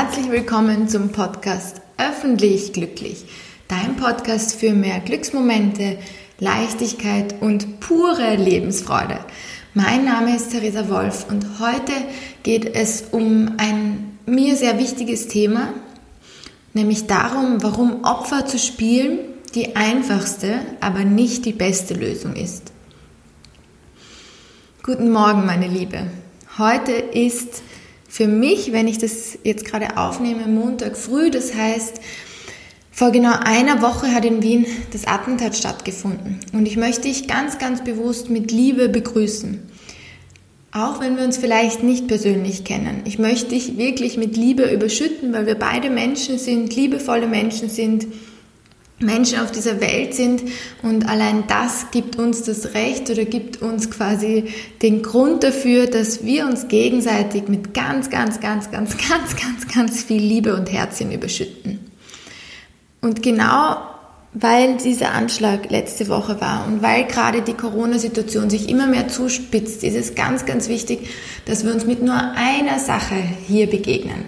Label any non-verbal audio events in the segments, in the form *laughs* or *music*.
herzlich willkommen zum Podcast Öffentlich Glücklich, dein Podcast für mehr Glücksmomente, Leichtigkeit und pure Lebensfreude. Mein Name ist Theresa Wolf und heute geht es um ein mir sehr wichtiges Thema, nämlich darum, warum Opfer zu spielen die einfachste, aber nicht die beste Lösung ist. Guten Morgen, meine Liebe. Heute ist für mich, wenn ich das jetzt gerade aufnehme, Montag früh, das heißt, vor genau einer Woche hat in Wien das Attentat stattgefunden. Und ich möchte dich ganz, ganz bewusst mit Liebe begrüßen. Auch wenn wir uns vielleicht nicht persönlich kennen. Ich möchte dich wirklich mit Liebe überschütten, weil wir beide Menschen sind, liebevolle Menschen sind, Menschen auf dieser Welt sind und allein das gibt uns das Recht oder gibt uns quasi den Grund dafür, dass wir uns gegenseitig mit ganz, ganz, ganz, ganz, *laughs* ganz, ganz, ganz viel Liebe und Herzchen überschütten. Und genau weil dieser Anschlag letzte Woche war und weil gerade die Corona-Situation sich immer mehr zuspitzt, ist es ganz, ganz wichtig, dass wir uns mit nur einer Sache hier begegnen,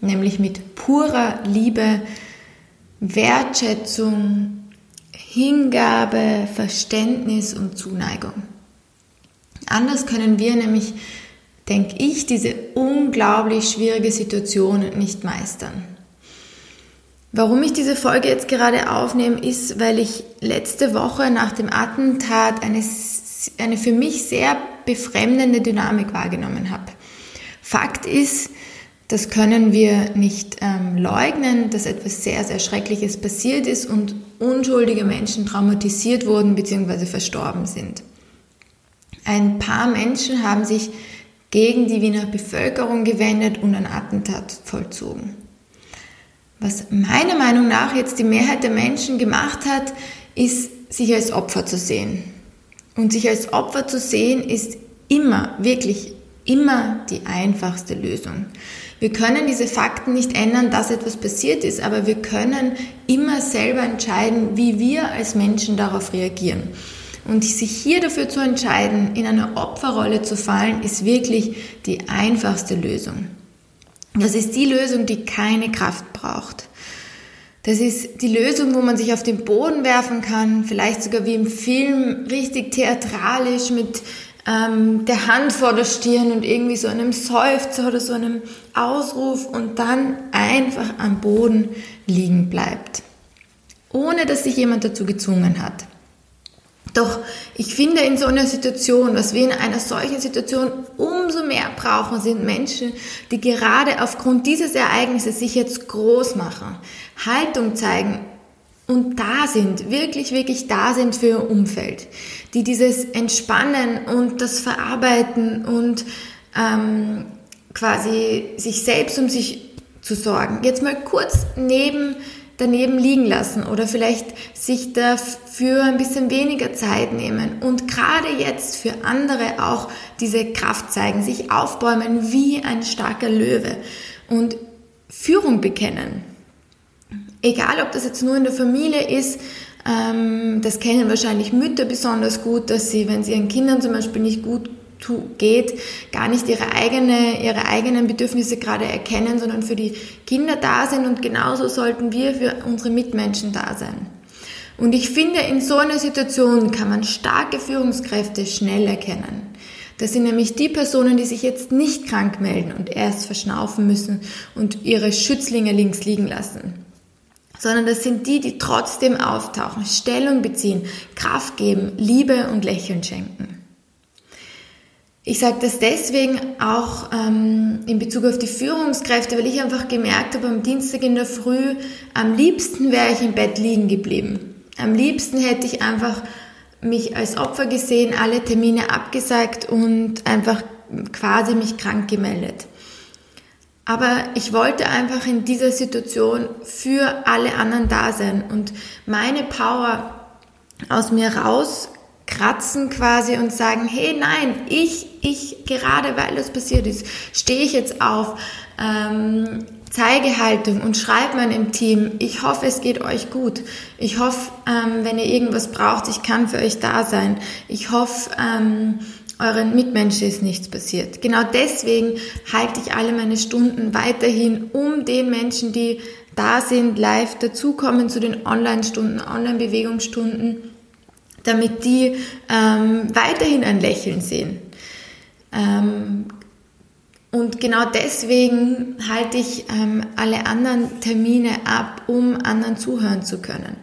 nämlich mit purer Liebe, Wertschätzung, Hingabe, Verständnis und Zuneigung. Anders können wir nämlich, denke ich, diese unglaublich schwierige Situation nicht meistern. Warum ich diese Folge jetzt gerade aufnehme, ist, weil ich letzte Woche nach dem Attentat eine, eine für mich sehr befremdende Dynamik wahrgenommen habe. Fakt ist, das können wir nicht ähm, leugnen, dass etwas sehr, sehr Schreckliches passiert ist und unschuldige Menschen traumatisiert wurden bzw. verstorben sind. Ein paar Menschen haben sich gegen die Wiener Bevölkerung gewendet und ein Attentat vollzogen. Was meiner Meinung nach jetzt die Mehrheit der Menschen gemacht hat, ist, sich als Opfer zu sehen. Und sich als Opfer zu sehen, ist immer, wirklich immer die einfachste Lösung. Wir können diese Fakten nicht ändern, dass etwas passiert ist, aber wir können immer selber entscheiden, wie wir als Menschen darauf reagieren. Und sich hier dafür zu entscheiden, in eine Opferrolle zu fallen, ist wirklich die einfachste Lösung. Das ist die Lösung, die keine Kraft braucht. Das ist die Lösung, wo man sich auf den Boden werfen kann, vielleicht sogar wie im Film, richtig theatralisch mit ähm, der Hand vor der Stirn und irgendwie so einem Seufzer oder so einem Ausruf und dann einfach am Boden liegen bleibt, ohne dass sich jemand dazu gezwungen hat. Doch ich finde in so einer Situation, was wir in einer solchen Situation umso mehr brauchen, sind Menschen, die gerade aufgrund dieses Ereignisses sich jetzt groß machen, Haltung zeigen, und da sind, wirklich, wirklich da sind für ihr Umfeld, die dieses Entspannen und das Verarbeiten und ähm, quasi sich selbst um sich zu sorgen, jetzt mal kurz neben daneben liegen lassen oder vielleicht sich dafür ein bisschen weniger Zeit nehmen und gerade jetzt für andere auch diese Kraft zeigen, sich aufbäumen wie ein starker Löwe und Führung bekennen. Egal, ob das jetzt nur in der Familie ist, ähm, das kennen wahrscheinlich Mütter besonders gut, dass sie, wenn sie ihren Kindern zum Beispiel nicht gut geht, gar nicht ihre, eigene, ihre eigenen Bedürfnisse gerade erkennen, sondern für die Kinder da sind und genauso sollten wir für unsere Mitmenschen da sein. Und ich finde, in so einer Situation kann man starke Führungskräfte schnell erkennen. Das sind nämlich die Personen, die sich jetzt nicht krank melden und erst verschnaufen müssen und ihre Schützlinge links liegen lassen sondern das sind die, die trotzdem auftauchen, Stellung beziehen, Kraft geben, Liebe und Lächeln schenken. Ich sage das deswegen auch ähm, in Bezug auf die Führungskräfte, weil ich einfach gemerkt habe, am Dienstag in der Früh, am liebsten wäre ich im Bett liegen geblieben. Am liebsten hätte ich einfach mich als Opfer gesehen, alle Termine abgesagt und einfach quasi mich krank gemeldet. Aber ich wollte einfach in dieser Situation für alle anderen da sein und meine Power aus mir rauskratzen quasi und sagen, hey nein, ich, ich, gerade weil das passiert ist, stehe ich jetzt auf, ähm, zeige Haltung und schreibe meinem Team, ich hoffe, es geht euch gut. Ich hoffe, ähm, wenn ihr irgendwas braucht, ich kann für euch da sein. Ich hoffe, ähm, euren Mitmenschen ist nichts passiert. Genau deswegen halte ich alle meine Stunden weiterhin, um den Menschen, die da sind, live dazukommen zu den Online-Stunden, Online-Bewegungsstunden, damit die ähm, weiterhin ein Lächeln sehen. Ähm, und genau deswegen halte ich ähm, alle anderen Termine ab, um anderen zuhören zu können.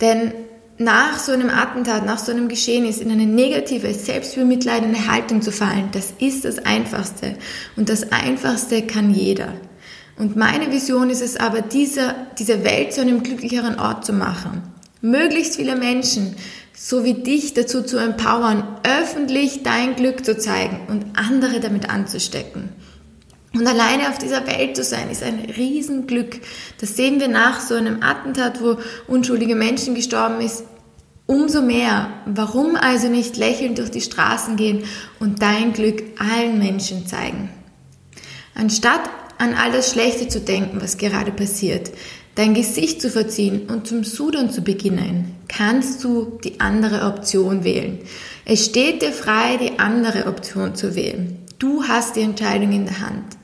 Denn nach so einem Attentat, nach so einem Geschehnis in eine negative, selbstbemitleidende Haltung zu fallen, das ist das Einfachste. Und das Einfachste kann jeder. Und meine Vision ist es aber, diese, diese Welt zu einem glücklicheren Ort zu machen. Möglichst viele Menschen, so wie dich, dazu zu empowern, öffentlich dein Glück zu zeigen und andere damit anzustecken. Und alleine auf dieser Welt zu sein, ist ein Riesenglück. Das sehen wir nach so einem Attentat, wo unschuldige Menschen gestorben ist, umso mehr. Warum also nicht lächelnd durch die Straßen gehen und dein Glück allen Menschen zeigen? Anstatt an all das Schlechte zu denken, was gerade passiert, dein Gesicht zu verziehen und zum Sudern zu beginnen, kannst du die andere Option wählen. Es steht dir frei, die andere Option zu wählen. Du hast die Entscheidung in der Hand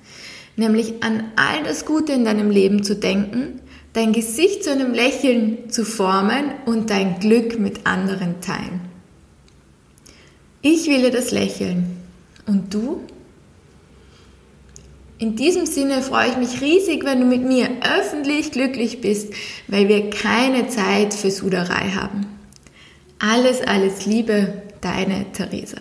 nämlich an all das Gute in deinem Leben zu denken, dein Gesicht zu einem Lächeln zu formen und dein Glück mit anderen teilen. Ich wähle das Lächeln. Und du? In diesem Sinne freue ich mich riesig, wenn du mit mir öffentlich glücklich bist, weil wir keine Zeit für Suderei haben. Alles, alles Liebe, deine Theresa.